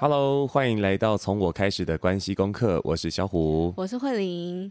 Hello，欢迎来到从我开始的关系功课。我是小虎，我是慧玲。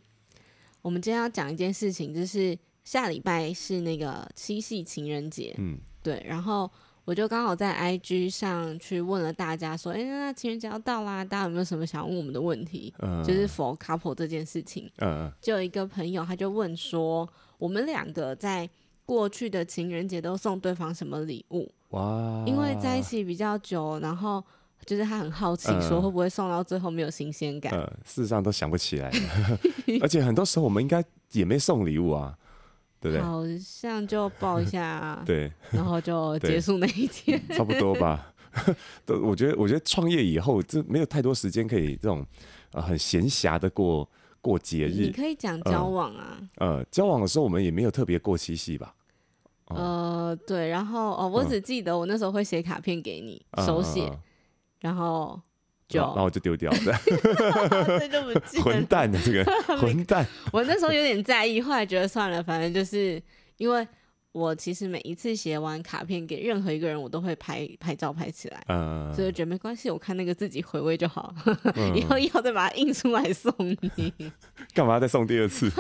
我们今天要讲一件事情，就是下礼拜是那个七夕情人节。嗯，对。然后我就刚好在 IG 上去问了大家，说：“哎，那情人节要到啦，大家有没有什么想问我们的问题？嗯、就是 for couple 这件事情。”嗯，就有一个朋友他就问说：“我们两个在过去的情人节都送对方什么礼物？”哇，因为在一起比较久，然后。就是他很好奇，说会不会送到最后没有新鲜感？呃，呃，事实上都想不起来，而且很多时候我们应该也没送礼物啊，对不对？好像就抱一下，对，然后就结束那一天，差不多吧。都我觉得，我觉得创业以后，这没有太多时间可以这种呃很闲暇的过过节日。你可以讲交往啊，呃，呃，交往的时候我们也没有特别过七夕吧？呃，对，然后哦，我只记得我那时候会写卡片给你，嗯、手写。然后就，然后我就丢掉 了，这就不记混蛋的这个 混蛋。我那时候有点在意，后来觉得算了，反正就是因为我其实每一次写完卡片给任何一个人，我都会拍拍照拍起来，嗯，所以我觉得没关系，我看那个自己回味就好，以后、以后要再把它印出来送你，干嘛再送第二次？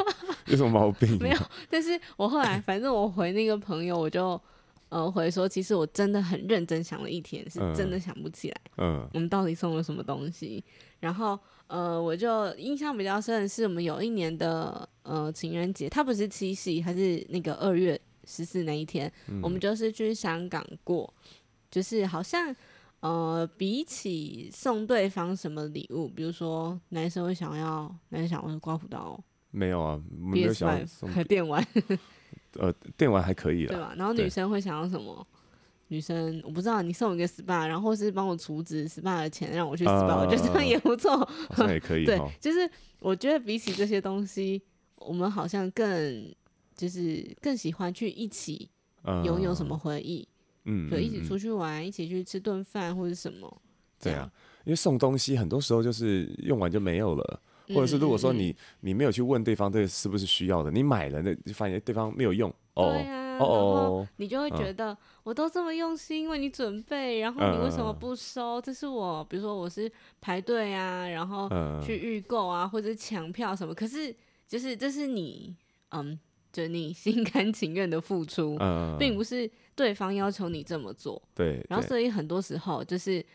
有什么毛病？没有，但是我后来反正我回那个朋友，我就。呃，回说，其实我真的很认真想了一天，是真的想不起来。嗯，我们到底送了什么东西？然后，呃，我就印象比较深的是，我们有一年的呃情人节，它不是七夕，还是那个二月十四那一天，嗯，我们就是去香港过，就是好像呃，比起送对方什么礼物，比如说男生会想要，男生想要刮胡刀，没有啊，没有想要送电玩。呃，电玩还可以了，对吧？然后女生会想要什么？女生我不知道，你送我一个 SPA，然后是帮我储值 SPA 的钱，让我去 SPA，、呃、我觉得这样也不错，好像也可以。对，就是我觉得比起这些东西，我们好像更就是更喜欢去一起拥有什么回忆，嗯，就一起出去玩，一起去吃顿饭或者什么。对啊，因为送东西很多时候就是用完就没有了。或者是如果说你你没有去问对方这个是不是需要的，你买了那就发现对方没有用哦，对啊，哦，你就会觉得我都这么用心为你准备，然后你为什么不收？这是我比如说我是排队啊，然后去预购啊，或者抢票什么，可是就是这是你嗯，就你 心甘情愿的付出，并不是对方要求你这么做。对，然后所以很多时候就是。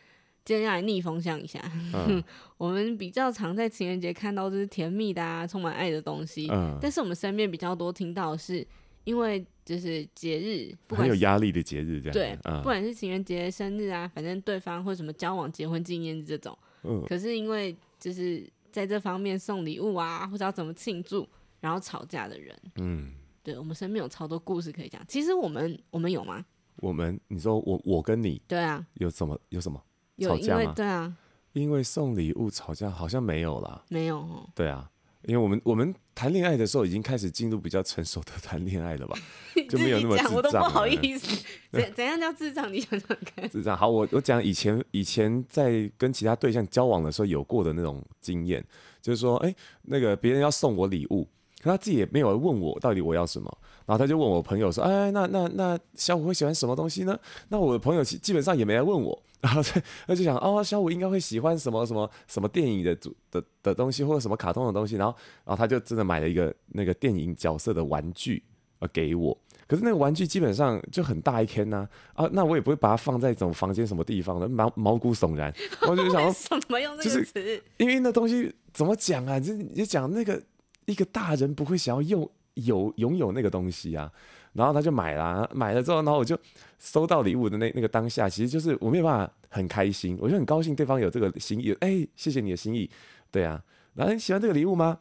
今天要来逆风向一下，嗯、我们比较常在情人节看到就是甜蜜的啊，充满爱的东西。嗯、但是我们身边比较多听到的是，因为就是节日，不管很有压力的节日这样。对，嗯、不管是情人节、生日啊，反正对方或什么交往、结婚纪念日这种。嗯、可是因为就是在这方面送礼物啊，或者要怎么庆祝，然后吵架的人。嗯，对，我们身边有超多故事可以讲。其实我们我们有吗？我们你说我我跟你对啊，有什么有什么？有因为对啊，因为送礼物吵架好像没有啦，没有哦。对啊，因为我们我们谈恋爱的时候已经开始进入比较成熟的谈恋爱了吧，就没有那么智障。我都不好意思，怎怎样叫智障？你想想看。智障好，我我讲以前以前在跟其他对象交往的时候有过的那种经验，就是说，哎，那个别人要送我礼物。可他自己也没有问我到底我要什么，然后他就问我朋友说：“哎，那那那小五会喜欢什么东西呢？”那我的朋友基基本上也没来问我，然后他就想：“哦，小五应该会喜欢什么什么什么电影的主的的东西，或者什么卡通的东西。”然后然后他就真的买了一个那个电影角色的玩具呃给我。可是那个玩具基本上就很大一颗呐啊，那我也不会把它放在什么房间什么地方的，毛毛骨悚然。我就想说，怎么用这个词？因为那东西怎么讲啊？就你就讲那个。一个大人不会想要用有拥有那个东西啊，然后他就买了，买了之后，然后我就收到礼物的那那个当下，其实就是我没有办法很开心，我就很高兴对方有这个心意，哎，谢谢你的心意，对啊，然后你喜欢这个礼物吗？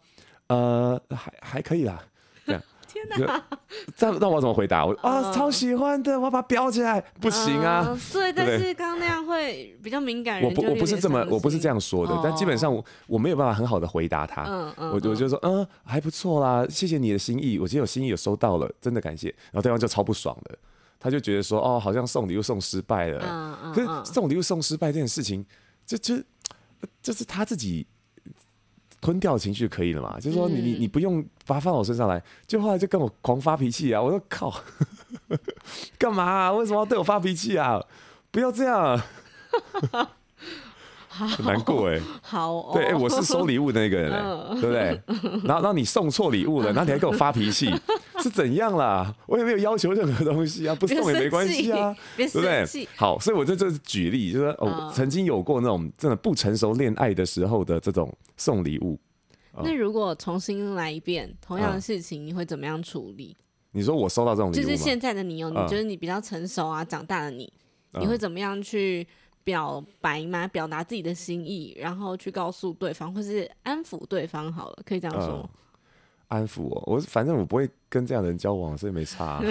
呃，还还可以啦。天哪！这那我怎么回答？我啊，超喜欢的，我要把它裱起来，不行啊。对，但是刚刚那样会比较敏感。我不，我不是这么，我不是这样说的。但基本上我我没有办法很好的回答他。嗯嗯。我我就说，嗯，还不错啦，谢谢你的心意。我今天有心意，有收到了，真的感谢。然后对方就超不爽的，他就觉得说，哦，好像送礼物送失败了。嗯嗯。可是送礼物送失败这件事情，这这这是他自己。吞掉情绪可以了嘛？就是说你你你不用把它放我身上来，就后来就跟我狂发脾气啊！我说靠，干嘛啊？为什么要对我发脾气啊？不要这样！很难过哎。好，哦，对，哎，我是收礼物的那个人，对不对？然后，让你送错礼物了，然后你还给我发脾气，是怎样啦？我也没有要求任何东西啊，不送也没关系啊，对不对？好，所以我这这是举例，就是哦，曾经有过那种真的不成熟恋爱的时候的这种送礼物。那如果重新来一遍同样的事情，你会怎么样处理？你说我收到这种礼物，就是现在的你哦，你觉得你比较成熟啊，长大的你，你会怎么样去？表白吗？表达自己的心意，然后去告诉对方，或是安抚对方。好了，可以这样说。呃、安抚我，我反正我不会跟这样的人交往，所以没差、啊。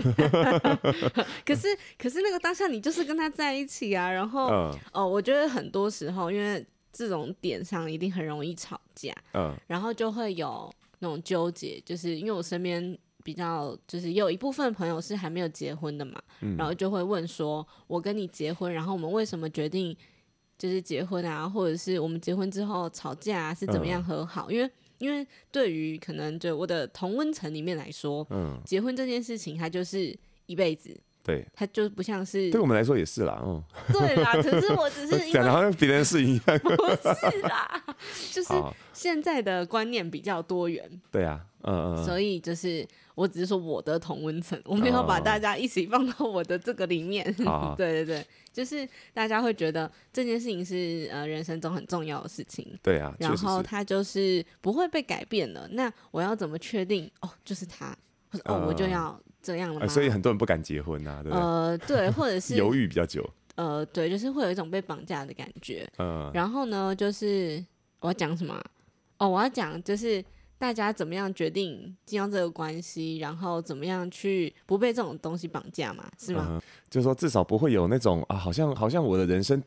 可是，可是那个当下你就是跟他在一起啊。然后，哦、我觉得很多时候，因为这种点上一定很容易吵架。嗯、呃。然后就会有那种纠结，就是因为我身边。比较就是有一部分朋友是还没有结婚的嘛，嗯、然后就会问说：“我跟你结婚，然后我们为什么决定就是结婚啊？或者是我们结婚之后吵架、啊、是怎么样和好？”嗯、因为因为对于可能就我的同温层里面来说，嗯，结婚这件事情它就是一辈子，对，它就不像是对我们来说也是啦，嗯，对啦。可是我只是 讲的好像别人是一样，不是啦，就是现在的观念比较多元，对啊，嗯嗯，所以就是。我只是说我的同温层，我没有把大家一起放到我的这个里面。Oh. 对对对，就是大家会觉得这件事情是呃人生中很重要的事情。对啊，然后他就是不会被改变的。那我要怎么确定？哦，就是他，或者哦，我就要这样了吗？呃，所以很多人不敢结婚啊，对不对？呃，对，或者 是犹豫比较久。呃，对，就是会有一种被绑架的感觉。嗯。然后呢，就是我要讲什么？哦，我要讲就是。大家怎么样决定进入这个关系，然后怎么样去不被这种东西绑架嘛？是吗？嗯、就是说至少不会有那种啊，好像好像我的人生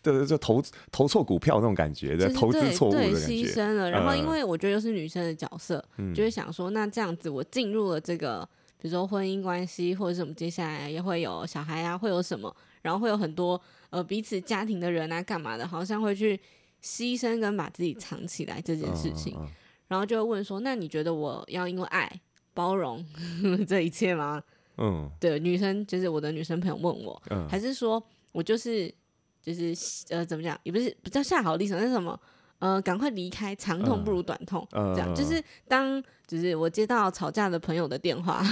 对就投投错股票那种感觉，的投资错误的感觉，牺牲了。然后因为我觉得又是女生的角色，嗯、就会想说，那这样子我进入了这个，比如说婚姻关系，或者是我们接下来也会有小孩啊，会有什么，然后会有很多呃彼此家庭的人啊，干嘛的，好像会去牺牲跟把自己藏起来这件事情。然后就会问说：“那你觉得我要因为爱包容 这一切吗？”嗯，对，女生就是我的女生朋友问我，嗯、还是说我就是就是呃怎么讲，也不是不叫下好的立场，那是什么？呃，赶快离开，长痛不如短痛，嗯、这样、嗯、就是当就是我接到吵架的朋友的电话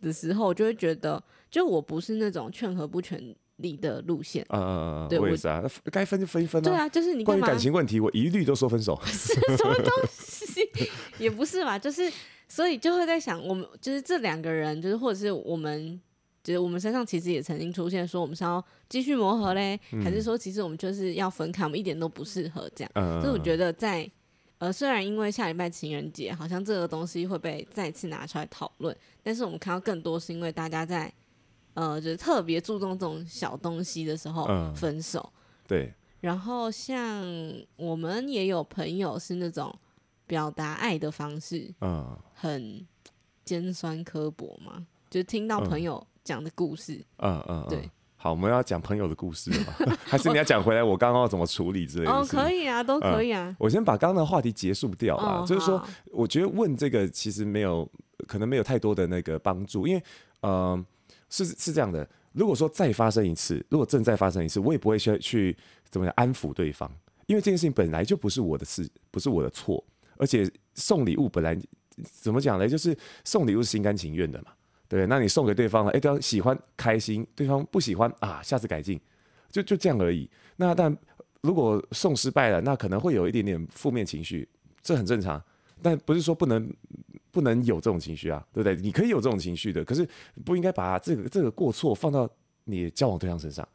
的时候，我就会觉得，就我不是那种劝和不劝离的路线。嗯嗯嗯，对，我也是啊，该分就分一分啊。对啊，就是你关于感情问题，我一律都说分手。是什么东西？也不是吧，就是所以就会在想，我们就是这两个人，就是或者是我们，就是我们身上其实也曾经出现说，我们是要继续磨合嘞，嗯、还是说其实我们就是要分开，我们一点都不适合这样。嗯、所以我觉得在呃，虽然因为下礼拜情人节，好像这个东西会被再次拿出来讨论，但是我们看到更多是因为大家在呃，就是特别注重这种小东西的时候分手。嗯、对。然后像我们也有朋友是那种。表达爱的方式，嗯，很尖酸刻薄嘛，就听到朋友讲的故事，嗯嗯，对，好，我们要讲朋友的故事了吗？还是你要讲回来我刚刚要怎么处理之类的？哦，可以啊，都可以啊。我先把刚刚的话题结束掉啊，就是说，我觉得问这个其实没有，可能没有太多的那个帮助，因为，嗯，是是这样的，如果说再发生一次，如果正再发生一次，我也不会去去怎么样安抚对方，因为这件事情本来就不是我的事，不是我的错。而且送礼物本来怎么讲呢？就是送礼物是心甘情愿的嘛，对不对？那你送给对方了，哎，对方喜欢开心，对方不喜欢啊，下次改进，就就这样而已。那但如果送失败了，那可能会有一点点负面情绪，这很正常。但不是说不能不能有这种情绪啊，对不对？你可以有这种情绪的，可是不应该把这个这个过错放到你交往对象身上。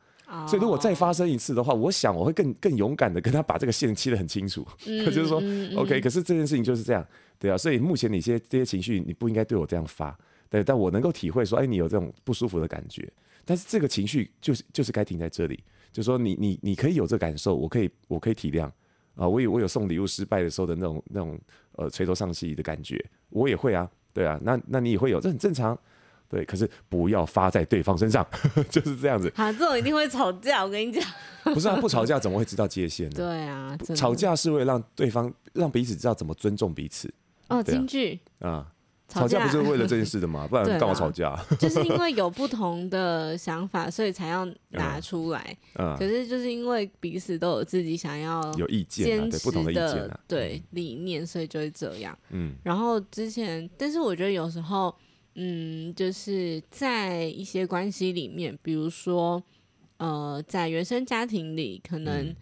所以，如果再发生一次的话，我想我会更更勇敢的跟他把这个线切得很清楚，嗯、就是说、嗯、，OK。可是这件事情就是这样，对啊。所以目前你些这些情绪，你不应该对我这样发，对。但我能够体会说，哎，你有这种不舒服的感觉，但是这个情绪就是就是该停在这里，就是说你你你可以有这感受，我可以我可以体谅啊。我有我有送礼物失败的时候的那种那种呃垂头丧气的感觉，我也会啊，对啊。那那你也会有，这很正常。对，可是不要发在对方身上，就是这样子。好，这种一定会吵架，我跟你讲。不是啊，不吵架怎么会知道界限呢？对啊，吵架是为了让对方让彼此知道怎么尊重彼此。哦，京剧啊，吵架不是为了这件事的吗？不然干嘛吵架？就是因为有不同的想法，所以才要拿出来。嗯，可是就是因为彼此都有自己想要有意见、坚持的不同的意见、啊、对理念，所以就会这样。嗯，然后之前，但是我觉得有时候，嗯，就是在一些关系里面，比如说，呃，在原生家庭里，可能。嗯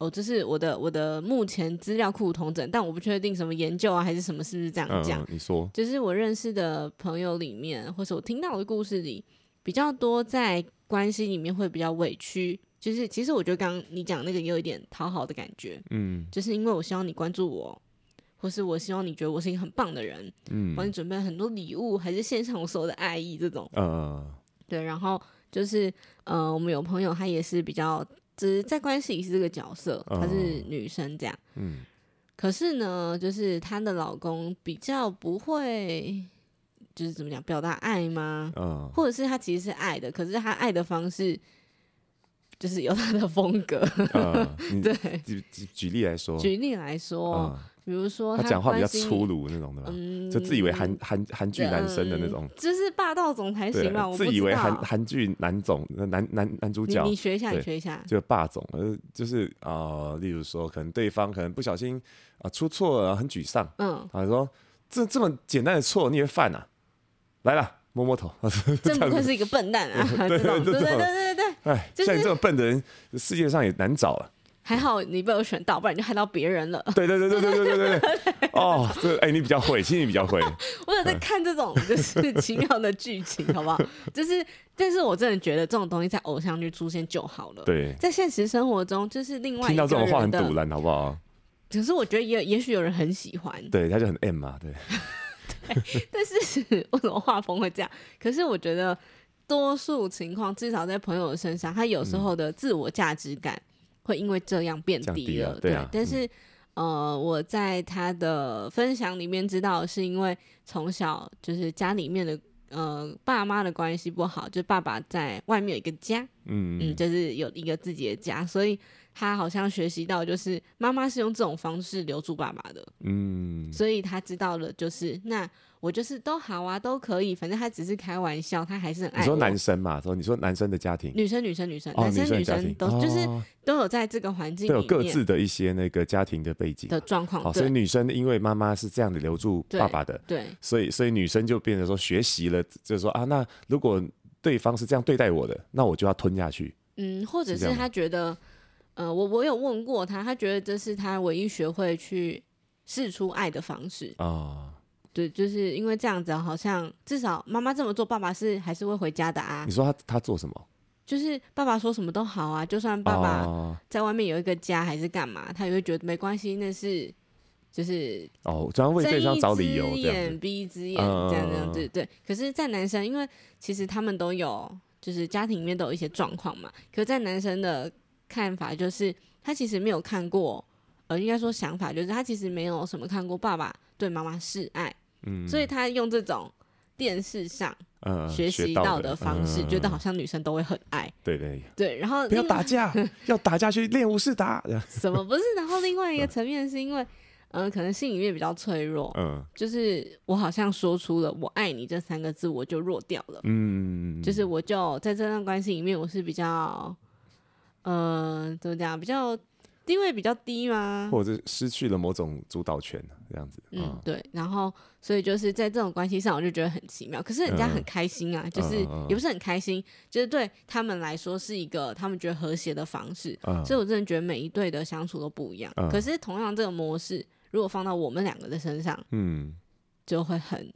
哦，这是我的我的目前资料库同整，但我不确定什么研究啊还是什么，是不是这样讲？嗯，你说，就是我认识的朋友里面，或是我听到的故事里，比较多在关系里面会比较委屈。就是其实我觉得刚刚你讲那个也有一点讨好的感觉，嗯，就是因为我希望你关注我，或是我希望你觉得我是一个很棒的人，嗯，帮你准备了很多礼物，还是献上我所有的爱意这种，嗯，对，然后就是呃，我们有朋友他也是比较。只是在关系里是这个角色，她是女生这样。嗯，可是呢，就是她的老公比较不会，就是怎么讲，表达爱吗？嗯，或者是他其实是爱的，可是他爱的方式就是有他的风格。对，举举举例来说，举例来说。比如说他讲话比较粗鲁那种的吧，嗯、就自以为韩韩韩剧男生的那种，就是霸道总裁型嘛。自以为韩韩剧男总男男男主角，你，你学一下，你学一下，就霸总，呃，就是啊、呃，例如说，可能对方可能不小心啊、呃、出错了，很沮丧，嗯，他说这这么简单的错你也犯啊？来了，摸摸头，真不愧是一个笨蛋啊！对对对对对对对，哎，像你这么笨的人，世界上也难找了。还好你被我选到，不然你就害到别人了。对对对对对对对对对。哦，这哎、欸，你比较会，其实你比较会。我有在看这种就是奇妙的剧情，好不好？就是，但是我真的觉得这种东西在偶像剧出现就好了。对，在现实生活中，就是另外一听到这种话很堵烂，好不好？可是我觉得也也许有人很喜欢，对，他就很 M 嘛，对。对，但是为什么画风会这样？可是我觉得多数情况，至少在朋友的身上，他有时候的自我价值感。嗯会因为这样变低了，对，但是，呃，我在他的分享里面知道，是因为从小就是家里面的呃爸妈的关系不好，就爸爸在外面有一个家，嗯嗯，就是有一个自己的家，所以他好像学习到就是妈妈是用这种方式留住爸爸的，嗯，所以他知道了就是那。我就是都好啊，都可以，反正他只是开玩笑，他还是很爱。你说男生嘛？说你说男生的家庭，女生女生女生，男生女生都就是都有在这个环境里面，都有各自的一些那个家庭的背景的状况。哦所以女生因为妈妈是这样的留住爸爸的，对，所以所以女生就变成说学习了，就是说啊，那如果对方是这样对待我的，那我就要吞下去。嗯，或者是他觉得，呃，我我有问过他，他觉得这是他唯一学会去试出爱的方式啊。对，就是因为这样子，好像至少妈妈这么做，爸爸是还是会回家的啊。你说他他做什么？就是爸爸说什么都好啊，就算爸爸在外面有一个家还是干嘛，哦、他也会觉得没关系，那是就是哦，专门为对方找理由，睁一只眼闭一只眼，这样这样，对对。可是，在男生，因为其实他们都有，就是家庭里面都有一些状况嘛。可是在男生的看法，就是他其实没有看过，呃，应该说想法就是他其实没有什么看过爸爸对妈妈示爱。嗯，所以他用这种电视上学习到的方式，觉得好像女生都会很爱。对对对，然后不要打架，要打架去练武士打。什么不是？然后另外一个层面是因为，嗯，可能心里面比较脆弱。嗯，就是我好像说出了“我爱你”这三个字，我就弱掉了。嗯，就是我就在这段关系里面，我是比较，嗯，怎么讲？比较。地位比较低吗？或者是失去了某种主导权，这样子。嗯，嗯对。然后，所以就是在这种关系上，我就觉得很奇妙。可是人家很开心啊，嗯、就是也不是很开心，嗯、就是对他们来说是一个他们觉得和谐的方式。嗯、所以我真的觉得每一对的相处都不一样。嗯、可是同样这个模式，如果放到我们两个的身上，嗯，就会很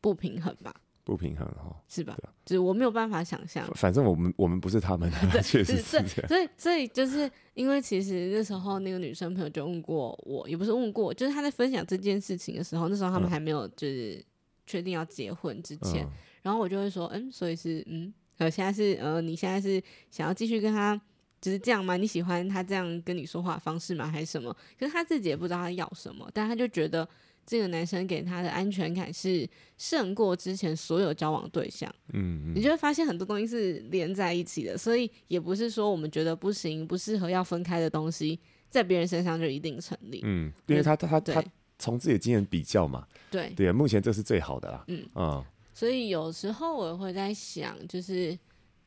不平衡吧。不平衡哈，是吧？就是我没有办法想象。反正我们我们不是他们，确实是这样。所以所以就是因为其实那时候那个女生朋友就问过我，也不是问过，就是她在分享这件事情的时候，那时候他们还没有就是确定要结婚之前，然后我就会说，嗯，所以是嗯，呃，现在是呃，你现在是想要继续跟他就是这样吗？你喜欢他这样跟你说话的方式吗？还是什么？可是他自己也不知道他要什么，但他就觉得。这个男生给他的安全感是胜过之前所有交往对象，嗯，嗯，你就会发现很多东西是连在一起的，所以也不是说我们觉得不行、不适合要分开的东西，在别人身上就一定成立，嗯，因为他他他他从自己的经验比较嘛。对对，目前这是最好的啦。嗯嗯，所以有时候我会在想，就是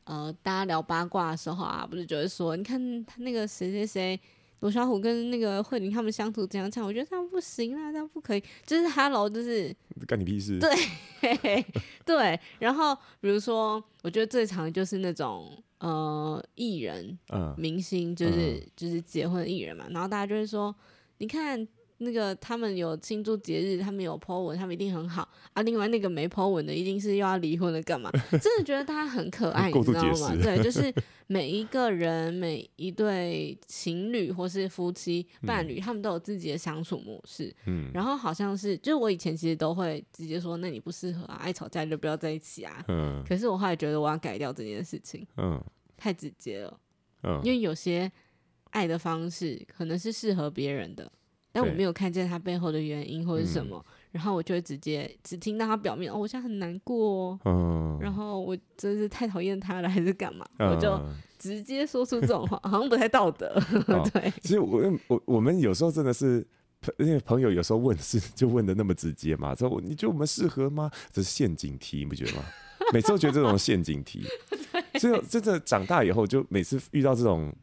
呃，大家聊八卦的时候啊，不是就会说，你看他那个谁谁谁。罗小虎跟那个慧玲他们相处怎样？这样我觉得这样不行啊，这样不可以。就是 Hello，就是干你屁事。对 对。然后比如说，我觉得最常就是那种呃艺人、嗯、明星，就是、嗯、就是结婚艺人嘛。然后大家就会说，你看。那个他们有庆祝节日，他们有 po 文，他们一定很好啊。另外那个没 po 文的，一定是又要离婚了，干嘛？真的觉得他很可爱，你知道吗？对，就 是每一个人，每一对情侣或是夫妻伴侣，嗯、他们都有自己的相处模式。嗯，然后好像是，就是我以前其实都会直接说，那你不适合啊，爱吵架就不要在一起啊。嗯，可是我后来觉得我要改掉这件事情。嗯，太直接了。嗯，因为有些爱的方式可能是适合别人的。但我没有看见他背后的原因或者什么，嗯、然后我就会直接只听到他表面，哦，我现在很难过，哦，嗯、然后我真是太讨厌他了，还是干嘛？嗯、我就直接说出这种话，好像不太道德。哦、对，其实我我我们有时候真的是，因为朋友有时候问是就问的那么直接嘛，说你觉得我们适合吗？这是陷阱题，你不觉得吗？每次都觉得这种陷阱题，所以真的长大以后，就每次遇到这种。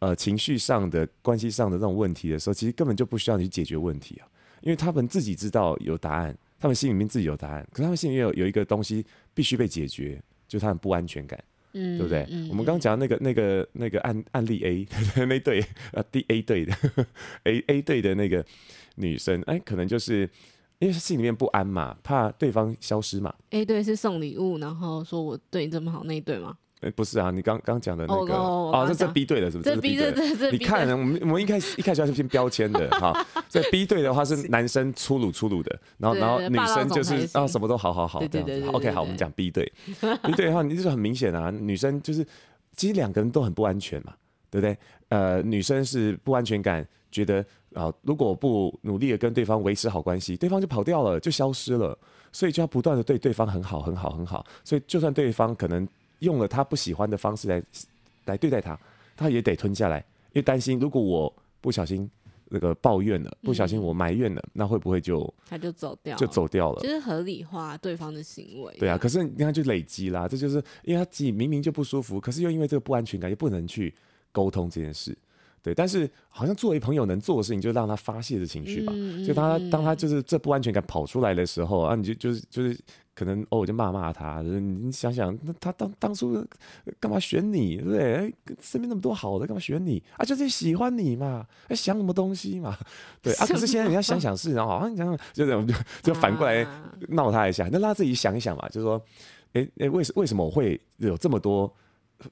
呃，情绪上的、关系上的这种问题的时候，其实根本就不需要你去解决问题啊，因为他们自己知道有答案，他们心里面自己有答案，可是他们心里面有有一个东西必须被解决，就是他们不安全感，嗯，对不对？嗯、我们刚刚讲的那个、那个、那个案案例 A 那对呃 D A 队的 A A 队的那个女生，哎，可能就是因为心里面不安嘛，怕对方消失嘛。A 队是送礼物，然后说我对你这么好那一对吗？哎、欸，不是啊，你刚刚讲的那个哦，这这 B 队的是不是？这 B 队，这你看，我们我们一开始一开始要先标签的哈。这 B 队的话是男生粗鲁粗鲁的，然后然后女生就是啊什么都好好好这样子。OK，好，我们讲 B 队。B 队的话，你就是很明显啊，女生就是其实两个人都很不安全嘛，对不对？呃，女生是不安全感，觉得啊，如果不努力的跟对方维持好关系，对方就跑掉了，就消失了，所以就要不断的对对方很好很好很好，所以就算对方可能。用了他不喜欢的方式来来对待他，他也得吞下来，因为担心如果我不小心那个抱怨了，不小心我埋怨了，嗯、那会不会就他就走掉，就走掉了，就是合理化对方的行为。对啊，可是你看就累积啦，这就是因为他自己明明就不舒服，可是又因为这个不安全感，又不能去沟通这件事。对，但是好像作为朋友能做的事情，就让他发泄的情绪吧。嗯、就当他当他就是这不安全感跑出来的时候啊，你就就是就是可能哦，我就骂骂他。你想想，那他当当初干嘛选你，对不对？身边那么多好的，干嘛选你啊？就是喜欢你嘛，想什么东西嘛？对啊。可是现在你要想想是，然后好像你想想，就这样就就反过来闹他一下，那让他自己想一想嘛，就是说，哎哎，为什为什么我会有这么多？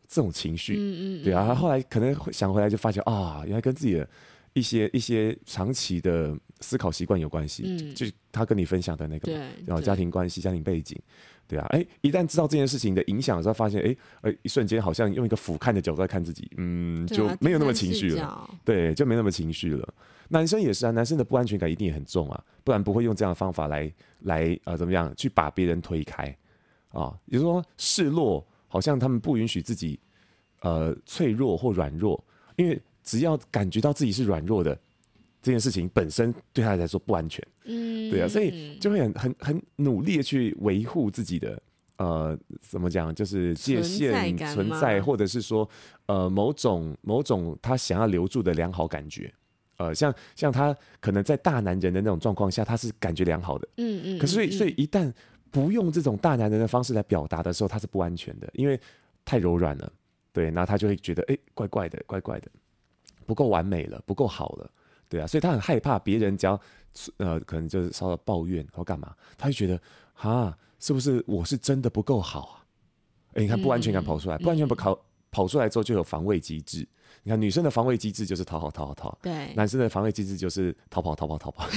这种情绪，嗯嗯，对啊，他后来可能想回来就发现啊，原来跟自己的一些一些长期的思考习惯有关系，嗯，就他跟你分享的那个，对，然后家庭关系、家庭背景，对啊，哎，一旦知道这件事情的影响的时候，发现哎，呃，一瞬间好像用一个俯瞰的角度在看自己，嗯，就没有那么情绪了，对，就没那么情绪了。男生也是啊，男生的不安全感一定也很重啊，不然不会用这样的方法来来呃怎么样去把别人推开。啊，也就是说示弱。好像他们不允许自己，呃，脆弱或软弱，因为只要感觉到自己是软弱的，这件事情本身对他来说不安全。嗯，对啊，所以就会很很很努力的去维护自己的，呃，怎么讲，就是界限存在，或者是说，呃，某种某种他想要留住的良好感觉。呃，像像他可能在大男人的那种状况下，他是感觉良好的。嗯嗯。可是所以所以一旦不用这种大男人的方式来表达的时候，他是不安全的，因为太柔软了。对，然后他就会觉得，哎，怪怪的，怪怪的，不够完美了，不够好了，对啊，所以他很害怕别人只要，呃，可能就是稍稍抱怨或干嘛，他就觉得，哈，是不是我是真的不够好啊？哎，你看不安全感跑出来，不安全感跑、跑出来之后就有防卫机制。你看，女生的防卫机制就是讨好、讨好、讨好。对。男生的防卫机制就是逃跑、逃跑、逃跑。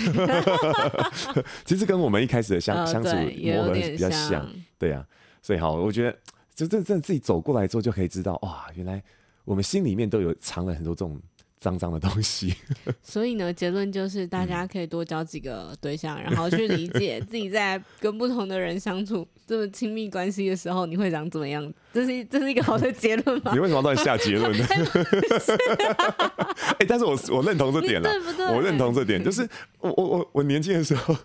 其实跟我们一开始的相、呃、相处磨合比较像，对啊。所以好，我觉得就真正自己走过来之后，就可以知道哇，原来我们心里面都有藏了很多这种脏脏的东西。所以呢，结论就是大家可以多交几个对象，嗯、然后去理解自己在跟不同的人相处这么亲密关系的时候，你会长怎么样？这是这是一个好的结论吗？你为什么要下结论呢？哎、欸，但是我我认同这点了，对不对？我认同这点，就是我我我我年轻的时候，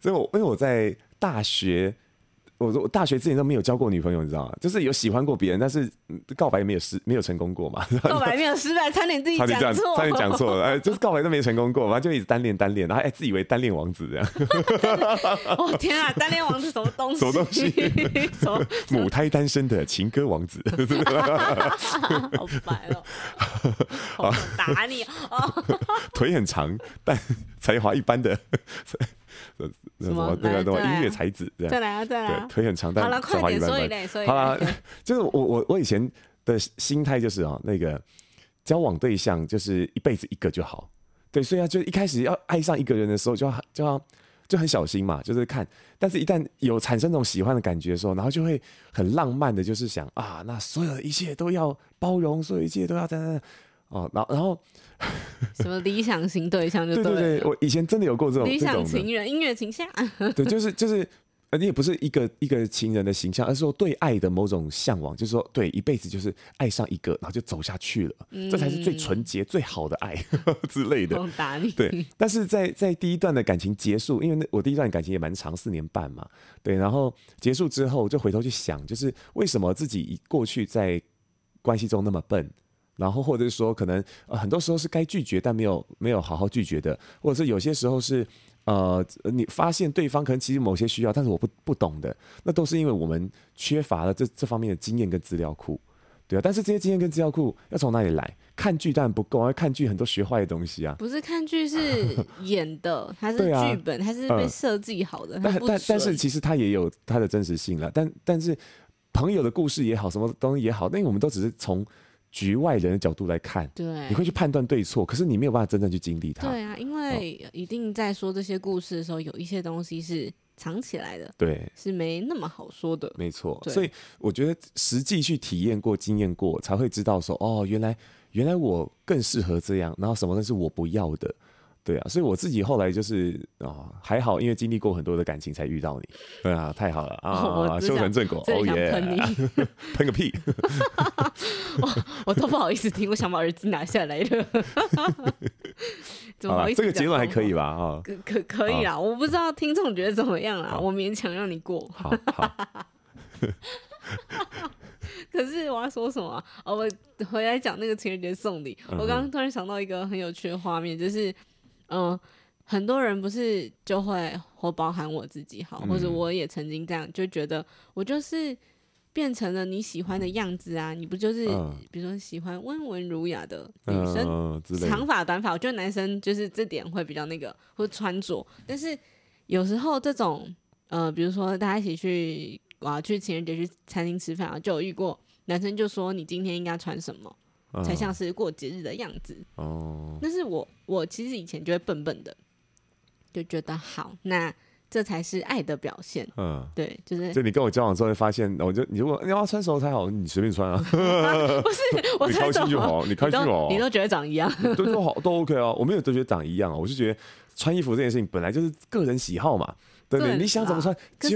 所以我因为我在大学。我说我大学之前都没有交过女朋友，你知道吗？就是有喜欢过别人，但是告白也没有失，没有成功过嘛。告白没有失败，差点自己讲错，差点讲错了。哎，就是告白都没成功过，然后就一直单恋单恋，然后哎自以为单恋王子这样。哦天啊，单恋王子什么东西？什么东西？什么母胎单身的情歌王子？好白哦！好打你哦！腿很长，但才华一般的。什么那个那个音乐才子这样，再来啊再来啊，腿很长，但才华一般般。好了，就是我我我以前的心态就是啊，那个交往对象就是一辈子一个就好。对，所以啊，就一开始要爱上一个人的时候，就要就要就很小心嘛，就是看。但是，一旦有产生那种喜欢的感觉的时候，然后就会很浪漫的，就是想啊，那所有的一切都要包容，所有一切都要在那。哦，然后然后 什么理想型对象就对，对对对，我以前真的有过这种理想情人、音乐倾向，对，就是就是，呃，你也不是一个一个情人的形象，而是说对爱的某种向往，就是说对一辈子就是爱上一个，然后就走下去了，嗯、这才是最纯洁、最好的爱 之类的。打你对，但是在在第一段的感情结束，因为那我第一段感情也蛮长，四年半嘛，对，然后结束之后就回头去想，就是为什么自己过去在关系中那么笨。然后，或者是说，可能呃，很多时候是该拒绝，但没有没有好好拒绝的，或者是有些时候是，呃，你发现对方可能其实某些需要，但是我不不懂的，那都是因为我们缺乏了这这方面的经验跟资料库，对啊。但是这些经验跟资料库要从哪里来？看剧当然不够啊，看剧很多学坏的东西啊。不是看剧是演的，它是剧本，它、啊、是被设计好的。但但但是其实它也有它的真实性了。但但是朋友的故事也好，什么东西也好，那我们都只是从。局外人的角度来看，对，你会去判断对错，可是你没有办法真正去经历它。对啊，因为一定在说这些故事的时候，有一些东西是藏起来的，对，是没那么好说的。没错，所以我觉得实际去体验过、经验过，才会知道说，哦，原来原来我更适合这样，然后什么那是我不要的。对啊，所以我自己后来就是啊、哦，还好，因为经历过很多的感情才遇到你。对啊，太好了啊，修成正果。哦耶！喷个屁！我我都不好意思听，我想把耳机拿下来了。怎么好意思？这个结论还可以吧？啊，可可可以啦，我不知道听众觉得怎么样啦，我勉强让你过。好，好。可是我要说什么、啊？哦，我回来讲那个情人节送礼。我刚刚突然想到一个很有趣的画面，就是。嗯，很多人不是就会或包含我自己好，或者我也曾经这样，就觉得我就是变成了你喜欢的样子啊！你不就是比如说喜欢温文儒雅的女生，长发短发？我觉得男生就是这点会比较那个，会穿着。但是有时候这种呃，比如说大家一起去我要，去情人节去餐厅吃饭啊，就有遇过男生就说你今天应该穿什么？才像是过节日的样子哦。但是我我其实以前就会笨笨的，就觉得好，那这才是爱的表现。嗯，对，就是。就你跟我交往之后会发现，我就你如果你要穿什么才好，你随便穿啊。不是，我你开心就好，你开心就好，你都觉得长一样，都都好都 OK 啊。我没有都觉得长一样啊，我是觉得穿衣服这件事情本来就是个人喜好嘛。对对，你想怎么穿就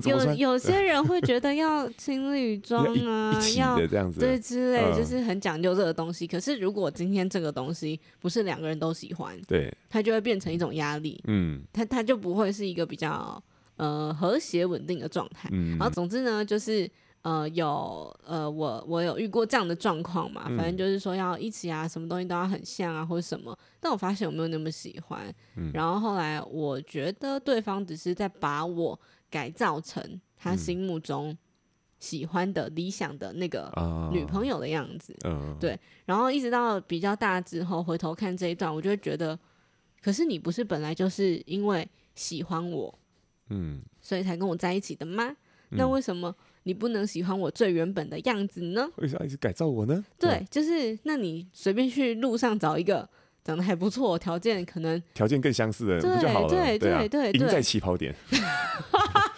怎么穿。有有些人会觉得要情侣装啊，要这样子，对之类，就是很讲究这个东西。可是如果今天这个东西不是两个人都喜欢，对，它就会变成一种压力。嗯，它它就不会是一个比较呃和谐稳定的状态。嗯，然后总之呢，就是。呃，有呃，我我有遇过这样的状况嘛？反正就是说要一起啊，什么东西都要很像啊，或者什么。但我发现我没有那么喜欢。嗯、然后后来我觉得对方只是在把我改造成他心目中喜欢的理想的那个女朋友的样子。嗯、对。然后一直到比较大之后，回头看这一段，我就会觉得，可是你不是本来就是因为喜欢我，嗯，所以才跟我在一起的吗？那为什么？你不能喜欢我最原本的样子呢？为啥一直改造我呢？对，就是那你随便去路上找一个长得还不错、条件可能条件更相似的人不就好了？对对对对，赢在起跑点。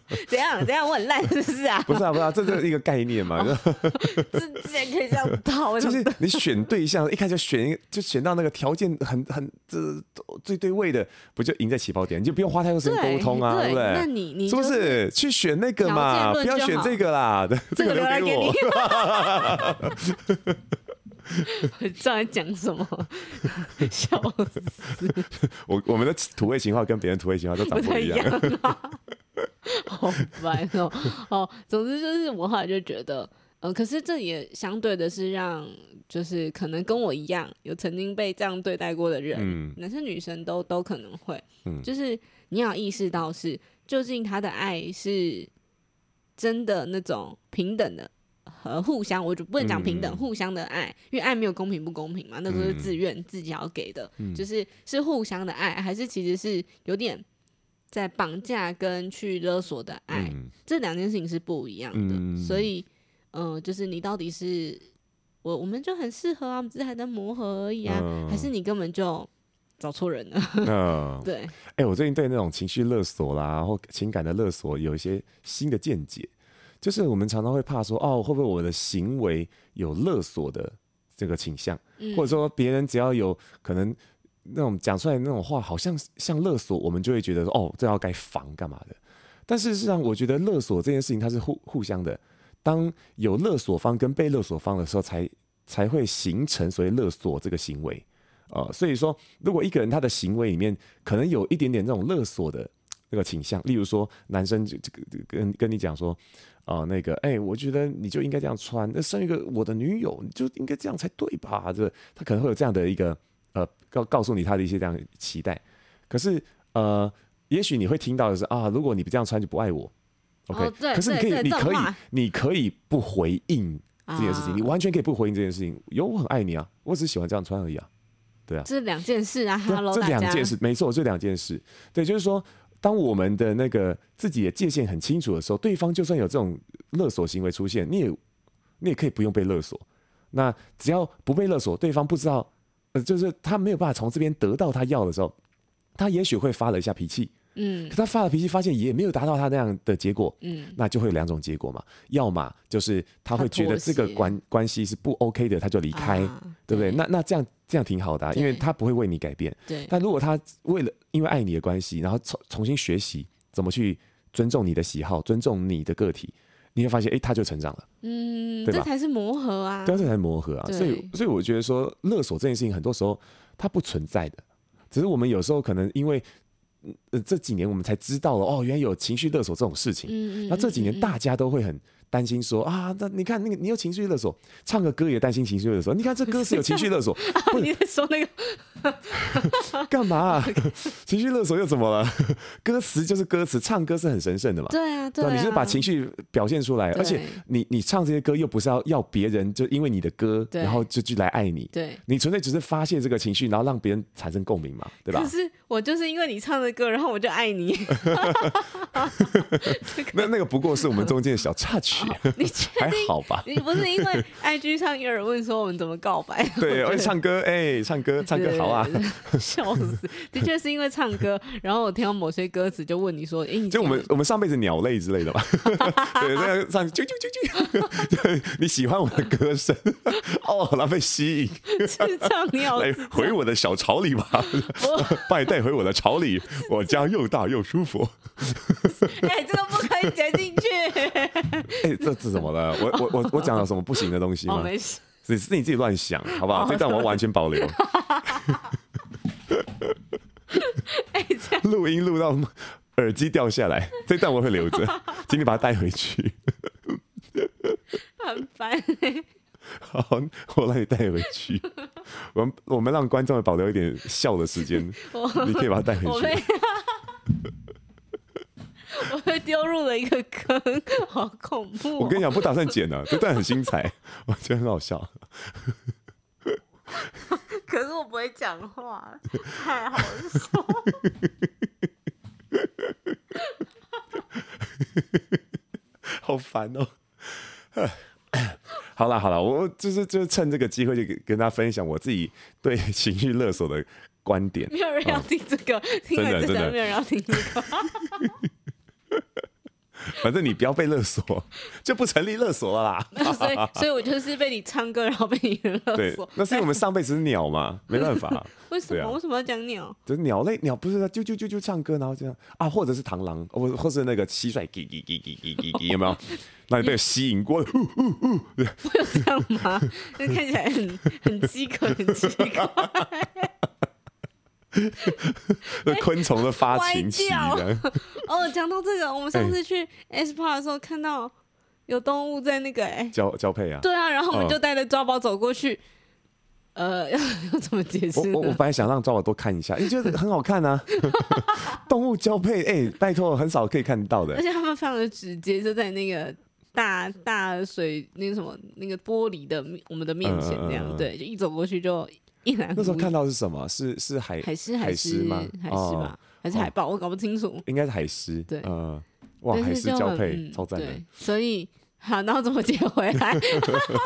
怎样怎样？我很烂是不是啊？不是啊，不是啊，这是一个概念嘛。这 可以这样套，就是你选对象，一开始选一个，就选到那个条件很很这最对位的，不就赢在起跑点？你就不用花太多时间沟通啊，对不对？那你你是不是去选那个嘛？不要选这个啦，这个留给我。我知道在讲什么，笑死！我我们的土味情话跟别人土味情话都长不一样 好烦哦。哦，总之就是我后来就觉得，呃，可是这也相对的是让，就是可能跟我一样有曾经被这样对待过的人，嗯、男生女生都都可能会，嗯、就是你要意识到是究竟他的爱是真的那种平等的。和互相，我就不能讲平等，嗯、互相的爱，因为爱没有公平不公平嘛，那都是自愿、嗯、自己要给的，嗯、就是是互相的爱，还是其实是有点在绑架跟去勒索的爱，嗯、这两件事情是不一样的，嗯、所以，嗯、呃，就是你到底是我，我们就很适合啊，我们只是还在磨合而已啊，嗯、还是你根本就找错人了？嗯、对，哎、欸，我最近对那种情绪勒索啦，或情感的勒索有一些新的见解。就是我们常常会怕说，哦，会不会我的行为有勒索的这个倾向，嗯、或者说别人只要有可能那种讲出来那种话，好像像勒索，我们就会觉得说，哦，这要该防干嘛的。但事实上，我觉得勒索这件事情它是互互相的，当有勒索方跟被勒索方的时候才，才会形成所谓勒索这个行为。呃，所以说，如果一个人他的行为里面可能有一点点这种勒索的那个倾向，例如说男生就这个跟跟你讲说。啊、呃，那个，哎、我觉得你就应该这样穿。那生一个我的女友，你就应该这样才对吧？这他可能会有这样的一个，告告诉你他的一些这样的期待。可是呃，也许你会听到的是啊，如果你不这样穿就不爱我。OK，、哦、可是你可以，你可以，你可以不回应这件事情，啊、你完全可以不回应这件事情。有我很爱你啊，我只是喜欢这样穿而已啊。对啊，这两件事啊，这两件事，没错，这两件事。对，就是说。当我们的那个自己的界限很清楚的时候，对方就算有这种勒索行为出现，你也你也可以不用被勒索。那只要不被勒索，对方不知道，呃，就是他没有办法从这边得到他要的时候，他也许会发了一下脾气。嗯，可他发了脾气，发现也没有达到他那样的结果，嗯，那就会有两种结果嘛，要么就是他会觉得这个关关系是不 OK 的，他就离开，啊、对不对？对，那那这样这样挺好的、啊，因为他不会为你改变，对。但如果他为了因为爱你的关系，然后重重新学习怎么去尊重你的喜好，尊重你的个体，你会发现，哎，他就成长了，嗯，对吧？这才是磨合啊，对，这才是磨合啊。所以，所以我觉得说勒索这件事情，很多时候它不存在的，只是我们有时候可能因为。呃，这几年我们才知道了哦，原来有情绪勒索这种事情。嗯，那这几年大家都会很担心说啊，那你看那个你有情绪勒索，唱个歌也担心情绪勒索。你看这歌是有情绪勒索，不是你在说那个 干嘛、啊？情绪勒索又怎么了？歌词就是歌词，唱歌是很神圣的嘛。对啊，对啊，对，你是把情绪表现出来，而且你你唱这些歌又不是要要别人就因为你的歌，然后就去来爱你。对，你纯粹只是发泄这个情绪，然后让别人产生共鸣嘛，对吧？我就是因为你唱的歌，然后我就爱你。那那个不过是我们中间的小插曲，你还好吧？你不是因为 IG 上有人问说我们怎么告白？对，而且唱歌，哎，唱歌，唱歌好啊！笑死，的确是因为唱歌，然后我听到某些歌词就问你说，哎，就我们我们上辈子鸟类之类的吧？对，这样唱啾啾啾啾，对，你喜欢我的歌声哦，然后被吸引，是唱鸟，来回我的小巢里吧，把你带。回我的巢里，我家又大又舒服。哎、欸，这个不可以剪进去。哎、欸，这这怎么了？我我我我讲了什么不行的东西吗？哦、没事，是是你自己乱想，好不好？哦、这段我完全保留。哎，录音录到耳机掉下来，这段我会留着，请你把它带回去。很烦、欸。好，我让你带回去。我们我们让观众保留一点笑的时间，你可以把它带回去。我被丢入了一个坑，好恐怖、哦！我跟你讲，不打算剪了，这段很精彩，我觉得很好笑。可是我不会讲话，太好笑。好烦哦。好了好了，我就是就是趁这个机会，就跟大家分享我自己对情绪勒索的观点。没有人要听这个，真的真的没有人要听这个。反正你不要被勒索，就不成立勒索了啦。所以，所以我就是被你唱歌，然后被你勒索。那是因为我们上辈子是鸟嘛，没办法。为什么？为什么要讲鸟？就是鸟类，鸟不是啾啾啾啾唱歌，然后这样啊，或者是螳螂，或或是那个蟋蟀，叽叽叽叽叽叽叽，有没有？那你被吸引过？会有这样吗？那看起来很很饥渴，很奇怪。那昆虫的发情期 哦，讲到这个，我们上次去 S Park 的时候，看到有动物在那个哎。交交配啊，对啊，然后我们就带着抓宝走过去，呃，要 要怎么解释？我我本来想让抓宝多看一下，你觉得很好看啊，动物交配，哎，拜托，很少可以看到的，而且他们非常的直接，就在那个大大水那个什么那个玻璃的我们的面前那样，对，就一走过去就。那时候看到是什么？是是海海狮海狮吗？海狮吧，还是海豹？我搞不清楚。应该是海狮。对，嗯，哇，海狮交配超赞的。所以好，然后怎么接回来？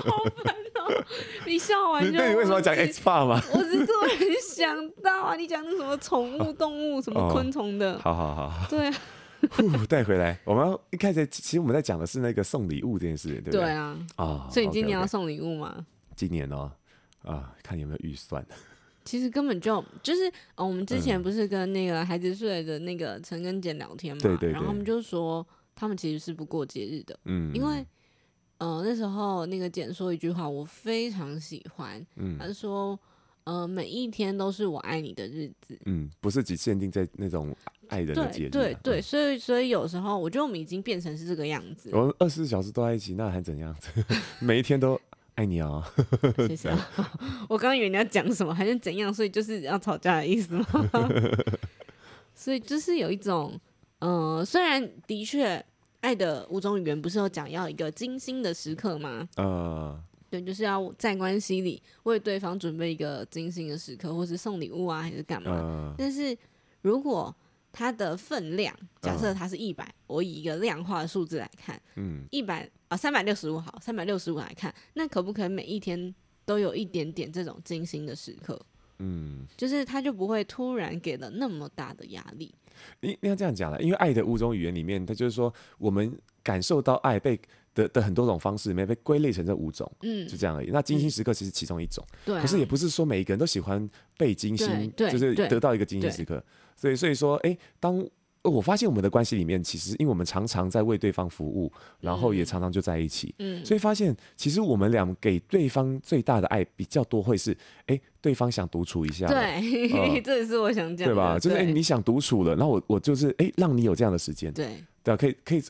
好烦哦！你笑完就。那你为什么要讲 X Park 吗？我是突然想到啊，你讲那什么宠物动物什么昆虫的。好好好。对。带回来。我们一开始其实我们在讲的是那个送礼物这件事，对不对？对啊。啊。所以你今年要送礼物吗？今年哦。啊，看有没有预算。其实根本就就是，哦，我们之前不是跟那个孩子睡的那个陈跟简聊天嘛，对对对，然后他们就说他们其实是不过节日的，嗯，因为，呃，那时候那个简说一句话，我非常喜欢，嗯，他说，呃，每一天都是我爱你的日子，嗯，不是只限定在那种爱人的节日，啊，对对对，所以所以有时候我觉得我们已经变成是这个样子，我们二十四小时都在一起，那还怎样子？每一天都。爱你啊！谢谢。我刚刚以为你要讲什么，还是怎样？所以就是要吵架的意思吗？所以就是有一种，嗯、呃，虽然的确，爱的五种语言不是有讲要一个精心的时刻吗？呃，对，就是要在关系里为对方准备一个精心的时刻，或是送礼物啊，还是干嘛？嗯、但是如果它的分量，假设它是一百，我以一个量化的数字来看，嗯，一百啊，三百六十五好，三百六十五来看，那可不可以每一天都有一点点这种精心的时刻？嗯，就是他就不会突然给了那么大的压力。你你要这样讲了，因为爱的五种语言里面，它就是说我们感受到爱被的的很多种方式里面被归类成这五种，嗯，就这样而已。那精心时刻其实其中一种，对、嗯，可是也不是说每一个人都喜欢被精心，就是得到一个精心时刻。所以，所以说，哎，当我发现我们的关系里面，其实因为我们常常在为对方服务，然后也常常就在一起，嗯，所以发现其实我们俩给对方最大的爱比较多，会是，哎，对方想独处一下，对，呃、这也是我想讲的，对吧？就是，哎，你想独处了，那我我就是，哎，让你有这样的时间，对，对啊，可以可以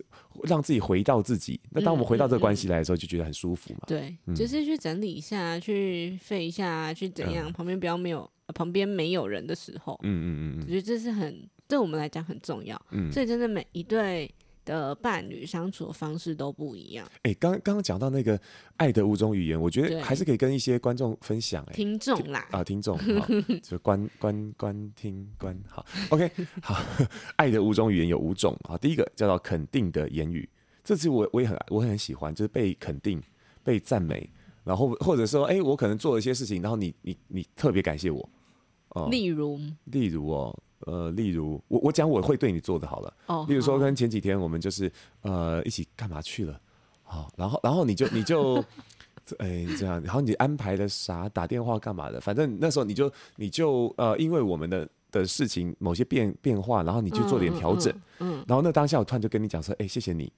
让自己回到自己。那当我们回到这个关系来的时候，就觉得很舒服嘛，对，就是去整理一下，去废一下，去怎样，旁边不要没有。旁边没有人的时候，嗯嗯嗯，我觉得这是很对我们来讲很重要。嗯，所以真的每一对的伴侣相处的方式都不一样。哎，刚刚刚讲到那个爱的五种语言，我觉得还是可以跟一些观众分享。哎，听众啦，啊，听众，就观观观听观，好，OK，好，爱的五种语言有五种啊。第一个叫做肯定的言语，这次我我也很我很喜欢，就是被肯定、被赞美，然后或者说，哎，我可能做了一些事情，然后你你你特别感谢我。例如，例如哦，呃，例如我我讲我会对你做的好了，哦，例如说跟前几天我们就是呃一起干嘛去了，好，然后然后你就你就 哎这样，然后你安排的啥打电话干嘛的，反正那时候你就你就呃因为我们的的事情某些变变化，然后你去做点调整，嗯，然后那当下我突然就跟你讲说，哎，谢谢你。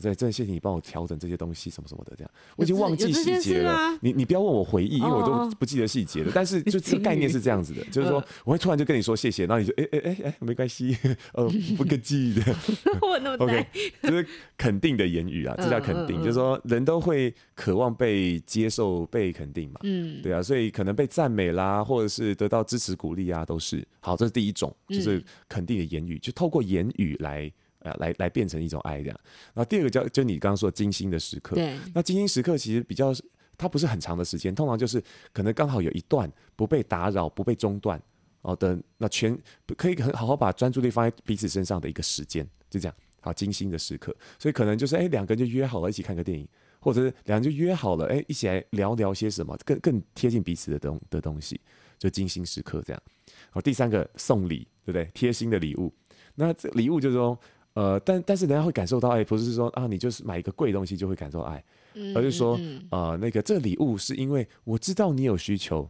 对，真的谢谢你帮我调整这些东西什么什么的，这样我已经忘记细节了。你你不要问我回忆，因为我都不记得细节了。但是 就这个概念是这样子的，就是说我会突然就跟你说谢谢，然后你就哎哎哎哎没关系，呃不客气的。我那么 OK，就是肯定的言语啊，这叫肯定，就是说人都会渴望被接受、被肯定嘛。嗯，对啊，所以可能被赞美啦，或者是得到支持鼓励啊，都是好。这是第一种，就是肯定的言语，就透过言语来。呃，来来变成一种爱这样。然后第二个叫，就你刚刚说的精心的时刻。对。那精心时刻其实比较，它不是很长的时间，通常就是可能刚好有一段不被打扰、不被中断哦的，那全可以很好好把专注力放在彼此身上的一个时间，就这样。好，精心的时刻。所以可能就是，哎，两个人就约好了一起看个电影，或者是两人就约好了，哎，一起来聊聊些什么，更更贴近彼此的东的东西，就精心时刻这样。好，第三个送礼，对不对？贴心的礼物。那这礼物就是说。呃，但但是人家会感受到爱，不是说啊，你就是买一个贵东西就会感受爱，嗯、而是说，呃，那个这个礼物是因为我知道你有需求，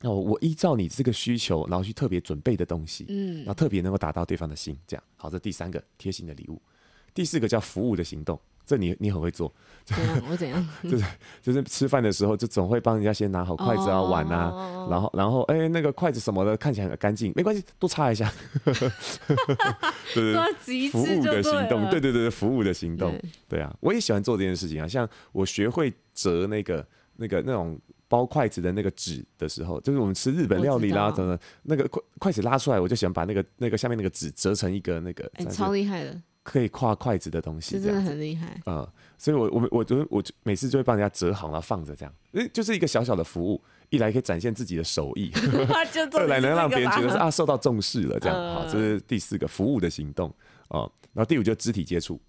那我我依照你这个需求，然后去特别准备的东西，嗯，然后特别能够达到对方的心，这样，好，这第三个贴心的礼物，第四个叫服务的行动。这你你很会做，怎样？我怎样？就是就是吃饭的时候，就总会帮人家先拿好筷子啊、碗啊，然后然后哎，那个筷子什么的看起来很干净，没关系，多擦一下。对对，服务的行动，对对对，服务的行动，对啊，我也喜欢做这件事情啊。像我学会折那个那个那种包筷子的那个纸的时候，就是我们吃日本料理啦，等等，那个筷筷子拉出来，我就喜欢把那个那个下面那个纸折成一个那个，哎，超厉害的。可以跨筷子的东西，真的很厉害。嗯，所以我我我就我每次就会帮人家折好，然后放着这样，就是一个小小的服务，一来可以展现自己的手艺，二来能让别人觉得是啊受到重视了这样。好，这是第四个服务的行动哦。然后第五就肢体接触，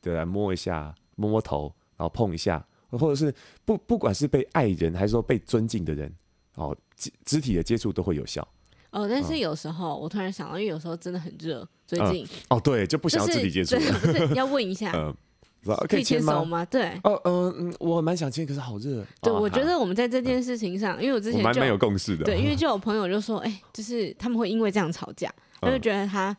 对，来摸一下，摸摸头，然后碰一下，或者是不不管是被爱人还是说被尊敬的人，哦，肢肢体的接触都会有效。哦，但是有时候我突然想到，因为有时候真的很热，最近哦，对，就不想要肢体接触，不是要问一下，可以牵手吗？对，哦，嗯，我蛮想牵，可是好热。对，我觉得我们在这件事情上，因为我之前蛮没有共识的，对，因为 就有朋友就说，哎，就是他们会因为这样吵架，他就觉得他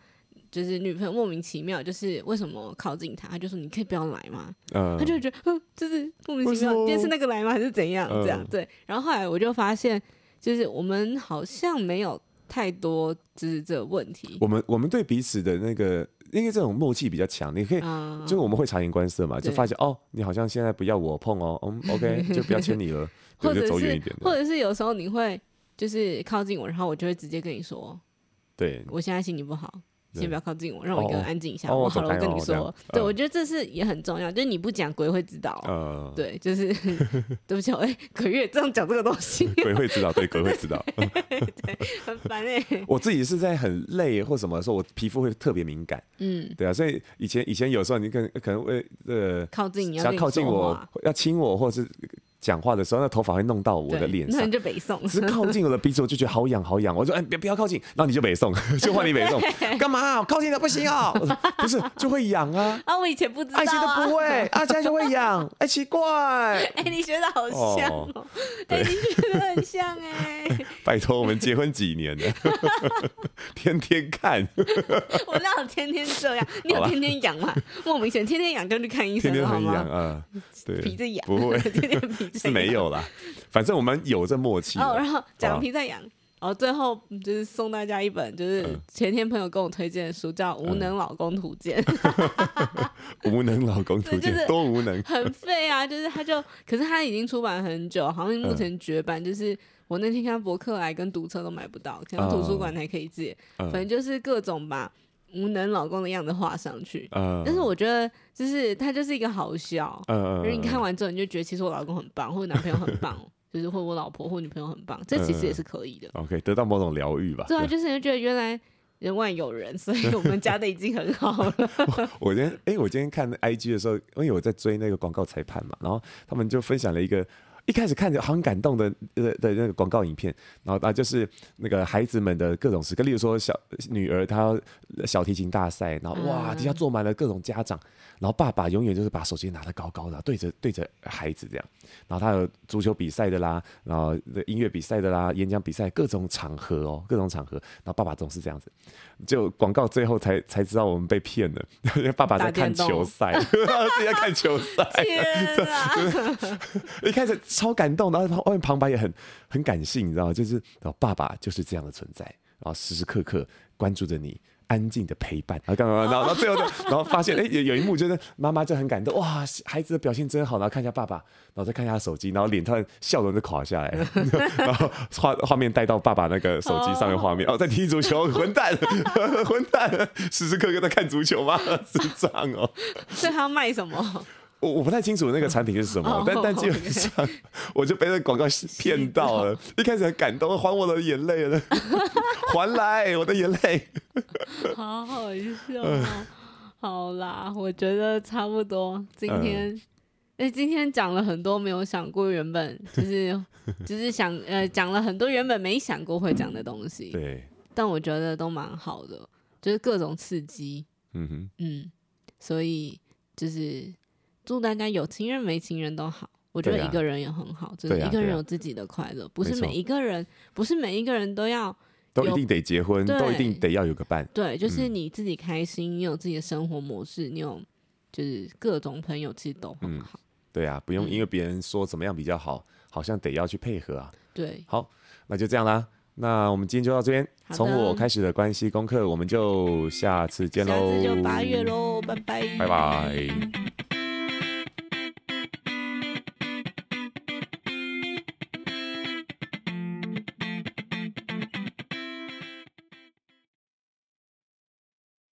就是女朋友莫名其妙，就是为什么靠近他，他就说你可以不要来吗？他就觉得，嗯，就是莫名其妙，今天是那个来吗？还是怎样？这样对。然后后来我就发现，就是我们好像没有。太多就是这个问题。我们我们对彼此的那个，因为这种默契比较强，你可以，嗯、就是我们会察言观色嘛，就发现哦，你好像现在不要我碰哦，嗯，OK，就不要牵你了，或者走远一点。或者是有时候你会就是靠近我，然后我就会直接跟你说，对，我现在心情不好。先不要靠近我，让我一个人安静一下。我好了，我跟你说，对，我觉得这是也很重要，就是你不讲，鬼会知道。嗯，对，就是 对不起，哎，鬼月这样讲这个东西，鬼会知道，对，鬼会知道。对，很烦哎。我自己是在很累或什么的时候，我皮肤会特别敏感。嗯，对啊，所以以前以前有时候你可能可能会呃靠近，你要靠近我，要亲我，或者是。讲话的时候，那头发会弄到我的脸上，那你就北宋。只是靠近我的鼻子，我就觉得好痒好痒。我说，哎，别不要靠近，然后你就北宋，就换你北宋。干嘛？靠近的不行啊！不是，就会痒啊。啊，我以前不知道，爱情都不会啊，现在就会痒。哎，奇怪。哎，你学的好像哦。哎，你学的很像哎。拜托，我们结婚几年了？天天看。我哪有天天这样？你有天天痒吗？莫名其妙，天天痒就去看医生天天很痒？啊，对，鼻子痒，不会，天天鼻。是没有啦，反正我们有这默契。哦，然后讲皮在痒，哦，最后就是送大家一本，就是前天朋友跟我推荐的书，叫《无能老公图鉴》。无能老公图鉴，多无能，很废啊！就是他就，可是他已经出版很久，好像目前绝版。就是我那天看博客来跟读册都买不到，可能图书馆才可以借。反正就是各种把无能老公的样子画上去。但是我觉得。就是他就是一个好笑，嗯，因为你看完之后你就觉得其实我老公很棒，或者男朋友很棒，就是或我老婆或女朋友很棒，这其实也是可以的。OK，得到某种疗愈吧。对啊，就是你觉得原来人外有人，所以我们家的已经很好了。我今天哎，我今天看 IG 的时候，因为我在追那个广告裁判嘛，然后他们就分享了一个。一开始看着很感动的的的那个广告影片，然后啊就是那个孩子们的各种时刻，例如说小女儿她小提琴大赛，然后哇底下坐满了各种家长，然后爸爸永远就是把手机拿得高高的，对着对着孩子这样，然后他有足球比赛的啦，然后音乐比赛的啦，演讲比赛各种场合哦，各种场合，然后爸爸总是这样子，就广告最后才才知道我们被骗了，因为爸爸在看球赛，自己在看球赛，天啊，一开始。超感动，然后外面旁白也很很感性，你知道吗？就是爸爸就是这样的存在，然后时时刻刻关注着你，安静的陪伴。然后干嘛，然后然后最后呢，然后发现哎，有有一幕就是妈妈就很感动，哇，孩子的表现真好。然后看一下爸爸，然后再看一下手机，然后脸突然笑容就垮下来，然后画画面带到爸爸那个手机上面画面，哦，在踢足球，混蛋，混蛋，时时刻刻在看足球吗？是这样哦。所以他要卖什么？我我不太清楚那个产品是什么，嗯、但但基本上我就被那个广告 骗到了，一开始很感动，还我的眼泪了，还来我的眼泪，好好笑，好啦，我觉得差不多，今天，哎、嗯，今天讲了很多没有想过，原本就是就是想呃讲了很多原本没想过会讲的东西，对，但我觉得都蛮好的，就是各种刺激。嗯哼，嗯，所以就是祝大家有情人没情人都好。我觉得一个人也很好，真的，一个人有自己的快乐，不是每一个人，不是每一个人都要都一定得结婚，都一定得要有个伴。对，就是你自己开心，你有自己的生活模式，你有就是各种朋友，其实都很好。对啊，不用因为别人说怎么样比较好，好像得要去配合啊。对，好，那就这样啦。那我们今天就到这边，从我开始的关系功课，我们就下次见喽。下次就八月喽，拜拜，拜拜。